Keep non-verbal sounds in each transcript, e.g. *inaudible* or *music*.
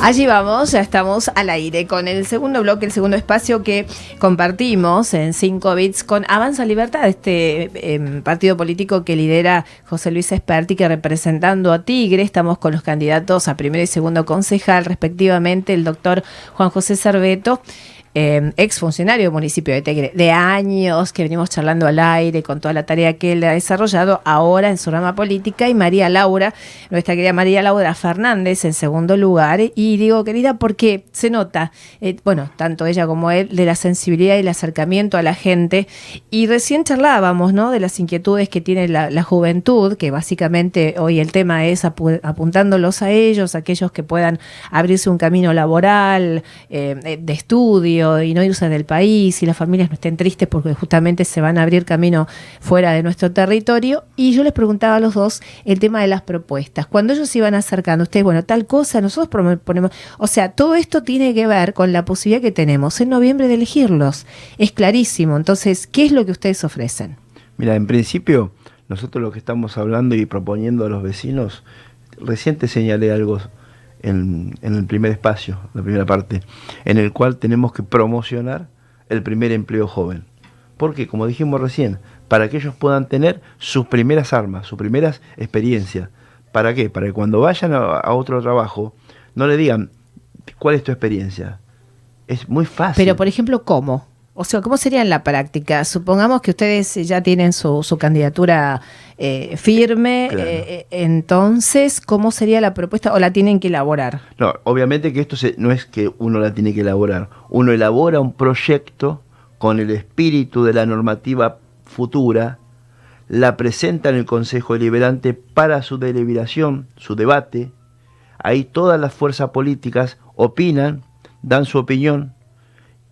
Allí vamos, ya estamos al aire con el segundo bloque, el segundo espacio que compartimos en 5 bits con Avanza Libertad, este em, partido político que lidera José Luis Esperti, que representando a Tigre, estamos con los candidatos a primero y segundo concejal, respectivamente, el doctor Juan José Cerveto eh, ex funcionario del municipio de Tegre, de años que venimos charlando al aire con toda la tarea que él ha desarrollado, ahora en su rama política, y María Laura, nuestra querida María Laura Fernández en segundo lugar. Y digo, querida, porque se nota, eh, bueno, tanto ella como él, de la sensibilidad y el acercamiento a la gente. Y recién charlábamos, ¿no? De las inquietudes que tiene la, juventud, que básicamente hoy el tema es apuntándolos a ellos, aquellos que puedan abrirse un camino laboral, eh, de estudio y no irse del país y las familias no estén tristes porque justamente se van a abrir camino fuera de nuestro territorio. Y yo les preguntaba a los dos el tema de las propuestas. Cuando ellos se iban acercando, ustedes, bueno, tal cosa, nosotros ponemos, o sea, todo esto tiene que ver con la posibilidad que tenemos en noviembre de elegirlos. Es clarísimo. Entonces, ¿qué es lo que ustedes ofrecen? Mira, en principio, nosotros lo que estamos hablando y proponiendo a los vecinos, recién te señalé algo en, el primer espacio, la primera parte, en el cual tenemos que promocionar el primer empleo joven. Porque, como dijimos recién, para que ellos puedan tener sus primeras armas, sus primeras experiencias. ¿Para qué? Para que cuando vayan a, otro trabajo no le digan, ¿cuál es tu experiencia? Es muy fácil. Pero, por ejemplo, ¿cómo? O sea, ¿cómo sería en la práctica? Supongamos que ustedes ya tienen su, su candidatura eh, firme, eh, eh, entonces, ¿cómo sería la propuesta o la tienen que elaborar? No, obviamente que esto no es que uno la tiene que elaborar, uno elabora un proyecto con el espíritu de la normativa futura, la presenta en el Consejo Deliberante para su deliberación, su debate, ahí todas las fuerzas políticas opinan, dan su opinión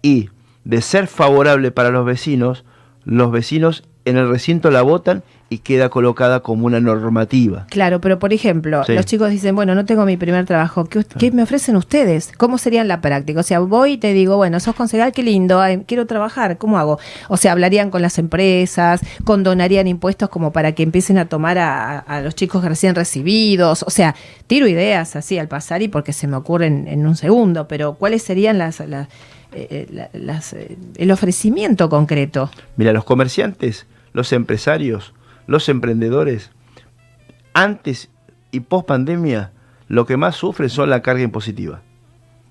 y de ser favorable para los vecinos, los vecinos en el recinto la votan y queda colocada como una normativa. Claro, pero por ejemplo, los chicos dicen, bueno, no tengo mi primer trabajo, ¿Qué, me ofrecen ustedes? ¿Cómo sería en la práctica? O sea, voy y te digo, bueno, sos concejal, qué lindo, quiero trabajar, ¿cómo hago? O sea, hablarían con las empresas, condonarían impuestos como para que empiecen a tomar a, los chicos recién recibidos, o sea, tiro ideas así al pasar y porque se me ocurren en un segundo, pero ¿cuáles serían las eh, eh, eh, el ofrecimiento concreto? Mira, los comerciantes, los empresarios, los emprendedores, antes y post pandemia, lo que más sufren son la carga impositiva.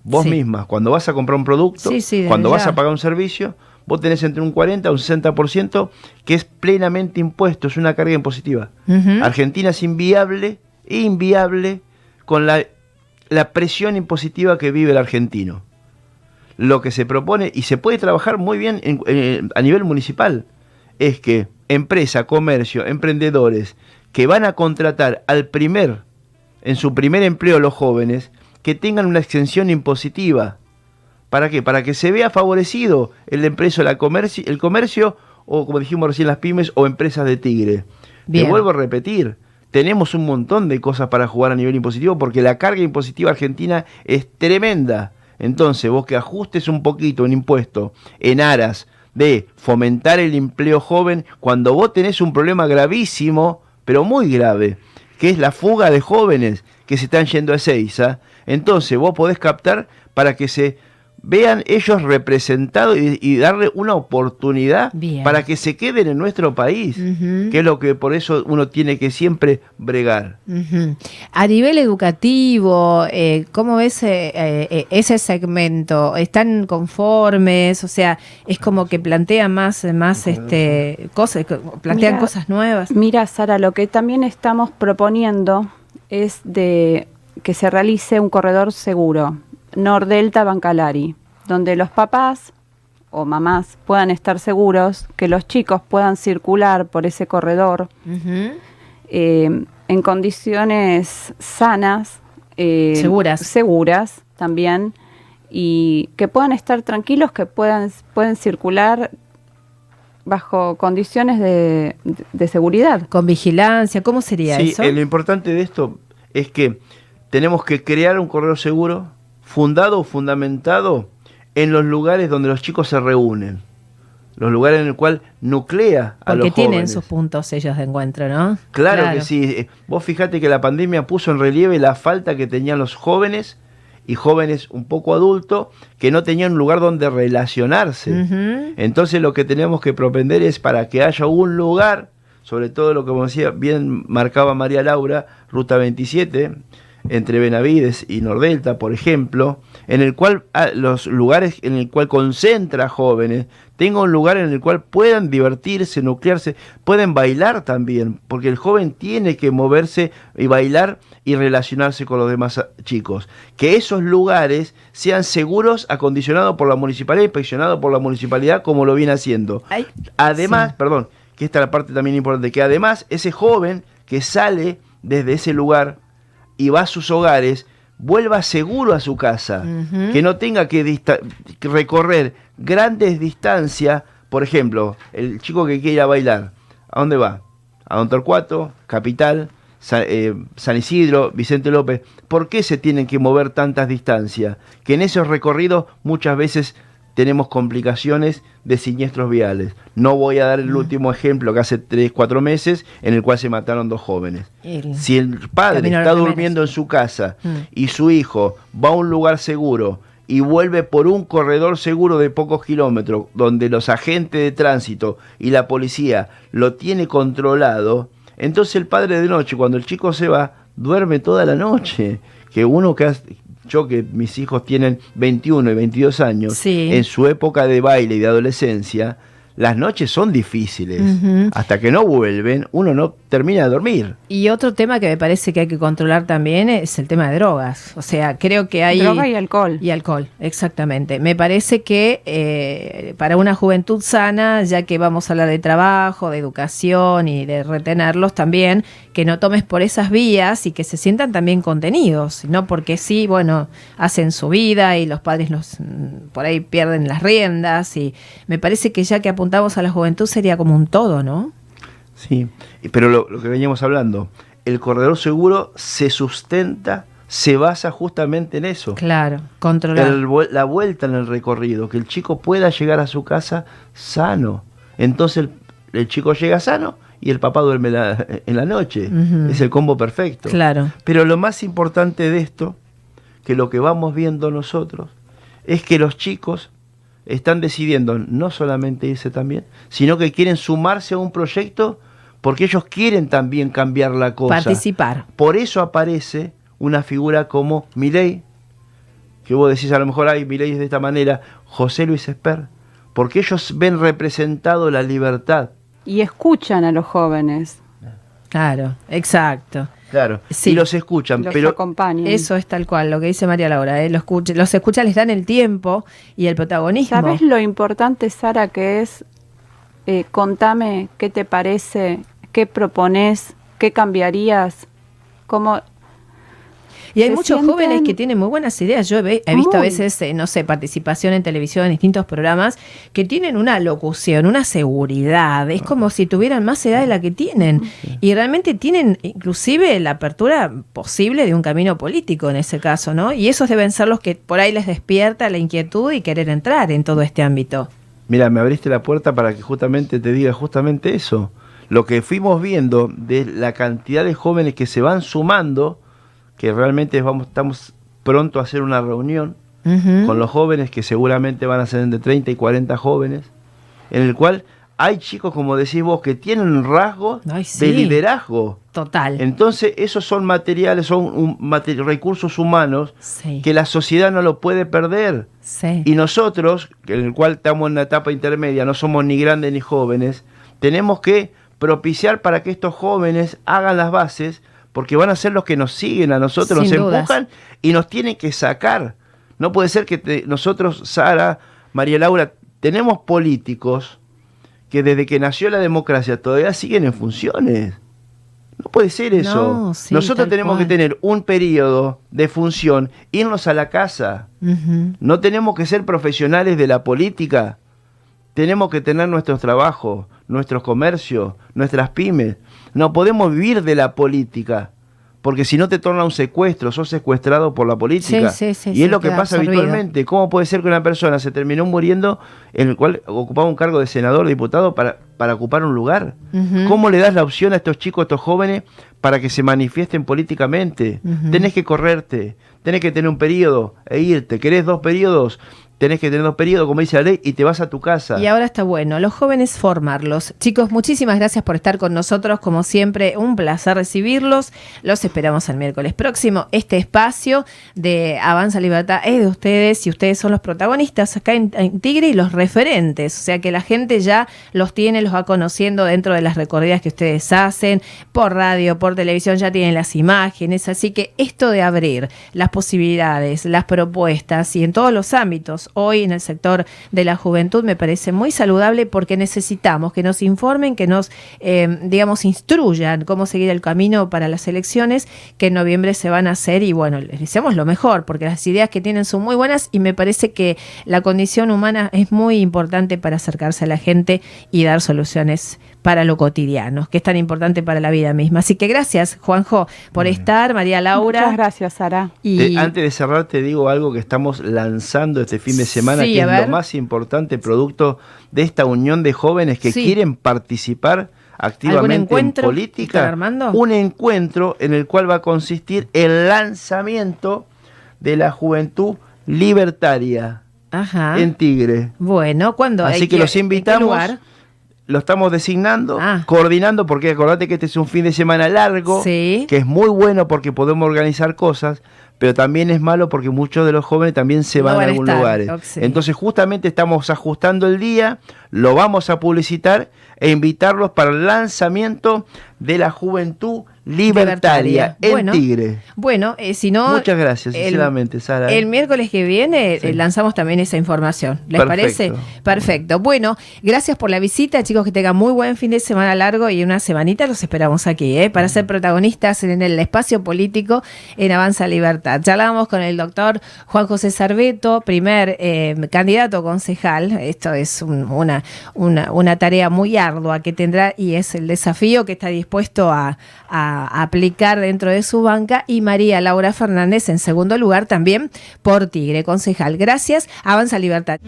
Vos misma, cuando vas a comprar un producto, cuando vas a pagar un servicio, vos tenés entre un 40 y un 60% que es plenamente impuesto, es una carga impositiva. Argentina es inviable, inviable con la, la presión impositiva que vive el argentino lo que se propone, y se puede trabajar muy bien a nivel municipal, es que empresa, comercio, emprendedores que van a contratar al primer, en su primer empleo los jóvenes, que tengan una extensión impositiva. ¿Para qué? Para que se vea favorecido el empreso, la comercio, el comercio o como dijimos recién las pymes o empresas de Tigre. Bien. vuelvo a repetir, tenemos un montón de cosas para jugar a nivel impositivo porque la carga impositiva argentina es tremenda. Entonces, vos que ajustes un poquito un impuesto en aras de fomentar el empleo joven, cuando vos tenés un problema gravísimo, pero muy grave, que es la fuga de jóvenes que se están yendo a Seiza, entonces vos podés captar para que se vean ellos representados y, darle una oportunidad para que se queden en nuestro país, que es lo que por eso uno tiene que siempre bregar. A nivel educativo, eh, ¿cómo ves eh, eh, ese segmento? ¿Están conformes? O sea, es como que plantean más, más este, cosas, plantean cosas nuevas. Mira, Sara, lo que también estamos proponiendo es de que se realice un corredor seguro Nordelta Bancalari, donde los papás o mamás puedan estar seguros que los chicos puedan circular por ese corredor eh, en condiciones sanas, eh, seguras, seguras también, y que puedan estar tranquilos, que puedan, pueden circular bajo condiciones de, seguridad. Con vigilancia, ¿cómo sería eso? Sí, lo importante de esto es que tenemos que crear un corredor seguro fundado o fundamentado en los lugares donde los chicos se reúnen. Los lugares en el cual nuclea a Porque los tienen sus puntos ellos de encuentro, ¿no? Claro, que sí. Eh, vos fíjate que la pandemia puso en relieve la falta que tenían los jóvenes y jóvenes un poco adultos que no tenían un lugar donde relacionarse. Entonces lo que tenemos que propender es para que haya un lugar, sobre todo lo que como decía, bien marcaba María Laura, Ruta 27, entre Benavides y Nordelta, por ejemplo, en el cual ah, los lugares en el cual concentra jóvenes, tenga un lugar en el cual puedan divertirse, nuclearse, pueden bailar también, porque el joven tiene que moverse y bailar y relacionarse con los demás ah, chicos. Que esos lugares sean seguros, acondicionados por la municipalidad, inspeccionados por la municipalidad, como lo viene haciendo. Además, sí. perdón, que esta es la parte también importante, que además ese joven que sale desde ese lugar y va a sus hogares, vuelva seguro a su casa, que no tenga que, recorrer grandes distancias, por ejemplo, el chico que quiera bailar, ¿a dónde va? A Don Torcuato, Capital, eh, San Isidro, Vicente López. ¿Por qué se tienen que mover tantas distancias? Que en esos recorridos muchas veces tenemos complicaciones de siniestros viales. No voy a dar el último ejemplo que hace 3, 4 meses en el cual se mataron dos jóvenes. El- Si el padre está durmiendo en su casa Mm. y su hijo va a un lugar seguro y vuelve por un corredor seguro de pocos kilómetros, donde los agentes de tránsito y la policía lo tiene controlado, entonces el padre de noche, cuando el chico se va, duerme toda la noche. Que uno que has- yo que mis hijos tienen 21 y 22 años, Sí. en su época de baile y de adolescencia, las noches son difíciles. Hasta que no vuelven, uno no termina de dormir. Y otro tema que me parece que hay que controlar también es el tema de drogas. O sea, creo que hay... Droga y alcohol. Y alcohol, exactamente. Me parece que eh, para una juventud sana, ya que vamos a hablar de trabajo, de educación y de retenerlos también, que no tomes por esas vías y que se sientan también contenidos, no porque sí, bueno, hacen su vida y los padres los mm, por ahí pierden las riendas y me parece que ya que apuntamos a la juventud sería como un todo, ¿no? Sí, pero lo, lo que veníamos hablando, el corredor seguro se sustenta, se basa justamente en eso. Claro, controlar. El la vuelta en el recorrido, que el chico pueda llegar a su casa sano. Entonces el, el chico llega sano y el papá duerme la- *laughs* en la noche. Es el combo perfecto. Claro. Pero lo más importante de esto, que lo que vamos viendo nosotros, es que los chicos están decidiendo no solamente irse también, sino que quieren sumarse a un proyecto porque ellos quieren también cambiar la cosa. Participar. Por eso aparece una figura como Milei, que vos decís a lo mejor, ay, Milei es de esta manera, José Luis Esper, porque ellos ven representado la libertad. Y escuchan a los jóvenes, Claro, exacto. Claro, Sí. y los escuchan, los pero acompañan. Eso es tal cual, lo que dice María Laura. ¿eh? Los, escucha, los escucha, les dan el tiempo y el protagonismo. ¿Sabes lo importante, Sara, que es? Eh, contame qué te parece, qué propones, qué cambiarías, cómo Y hay muchos sienten- jóvenes que tienen muy buenas ideas. Yo he, he visto a veces, eh, no sé, participación en televisión, en distintos programas, que tienen una locución, una seguridad. Es como si tuvieran más edad de la que tienen. Y realmente tienen inclusive la apertura posible de un camino político en ese caso, ¿no? Y esos deben ser los que por ahí les despierta la inquietud y querer entrar en todo este ámbito. Mira, me abriste la puerta para que justamente te diga justamente eso. Lo que fuimos viendo de la cantidad de jóvenes que se van sumando, que realmente vamos, estamos pronto a hacer una reunión con los jóvenes, que seguramente van a ser entre 30 y 40 jóvenes, en el cual hay chicos, como decís vos, que tienen rasgos sí. de liderazgo. Total. Entonces, esos son materiales, son un- recursos humanos Sí. que la sociedad no lo puede perder. sí. Y nosotros, en el cual estamos en la etapa intermedia, no somos ni grandes ni jóvenes, tenemos que propiciar para que estos jóvenes hagan las bases, porque van a ser los que nos siguen a nosotros, Sin nos dudas. empujan y nos tienen que sacar. No puede ser que te- nosotros, Sara, María Laura, tenemos políticos que desde que nació la democracia todavía siguen en funciones. No puede ser eso. No, sí, Nosotros tenemos cual. que tener un periodo de función, irnos a la casa. No tenemos que ser profesionales de la política. Tenemos que tener nuestros trabajos, nuestros comercios, nuestras pymes. No podemos vivir de la política. Porque si no te torna un secuestro, sos secuestrado por la política. Sí, sí, sí, y es lo que pasa absorbido. habitualmente. ¿Cómo puede ser que una persona se terminó muriendo en el cual ocupaba un cargo de senador, diputado, para, para ocupar un lugar? ¿Cómo le das la opción a estos chicos, a estos jóvenes, para que se manifiesten políticamente? Ujú. Tenés que correrte, tenés que tener un periodo e irte. ¿Querés dos periodos? Tenés que tener dos periodos, como dice la ley, y te vas a tu casa. Y ahora está bueno, los jóvenes formarlos. Chicos, muchísimas gracias por estar con nosotros, como siempre, un placer recibirlos. Los esperamos el miércoles próximo. Este espacio de Avanza Libertad es de ustedes y ustedes son los protagonistas acá en, Tigre y los referentes. O sea que la gente ya los tiene, los va conociendo dentro de las recorridas que ustedes hacen, por radio, por televisión, ya tienen las imágenes. Así que esto de abrir las posibilidades, las propuestas y en todos los ámbitos, hoy en el sector de la juventud me parece muy saludable porque necesitamos que nos informen, que nos, eh, digamos, instruyan cómo seguir el camino para las elecciones que en noviembre se van a hacer y bueno, les deseamos lo mejor porque las ideas que tienen son muy buenas y me parece que la condición humana es muy importante para acercarse a la gente y dar soluciones para lo cotidiano, que es tan importante para la vida misma. Así que gracias, Juanjo, por estar, María Laura. Muchas gracias, Sara. Y... antes de cerrar, te digo algo que estamos lanzando este fin de semana, que es lo más importante, producto de esta unión de jóvenes que quieren participar activamente en política. Armando? Un encuentro en el cual va a consistir el lanzamiento de la juventud libertaria en Tigre. Bueno, cuando Así que, los invitamos lo estamos designando, ah. coordinando, porque acordate que este es un fin de semana largo, que es muy bueno porque podemos organizar cosas, pero también es malo porque muchos de los jóvenes también se van, a algún lugares. Entonces justamente estamos ajustando el día, lo vamos a publicitar e invitarlos para el lanzamiento de la juventud libertaria, en Tigre. Bueno, eh, si no... Muchas gracias, sinceramente, Sara. El miércoles que viene eh, lanzamos también esa información. ¿Les parece? Perfecto. Bueno, gracias por la visita, chicos, que tengan muy buen fin de semana largo y una semanita los esperamos aquí, ¿eh? para ser protagonistas en el espacio político en Avanza Libertad. Charlamos con el doctor Juan José Sarbeto, primer eh, candidato concejal. Esto es una, una, una tarea muy ardua que tendrá y es el desafío que está dispuesto aplicar dentro de su banca y María Laura Fernández en segundo lugar también por Tigre, concejal. Gracias, Avanza Libertad.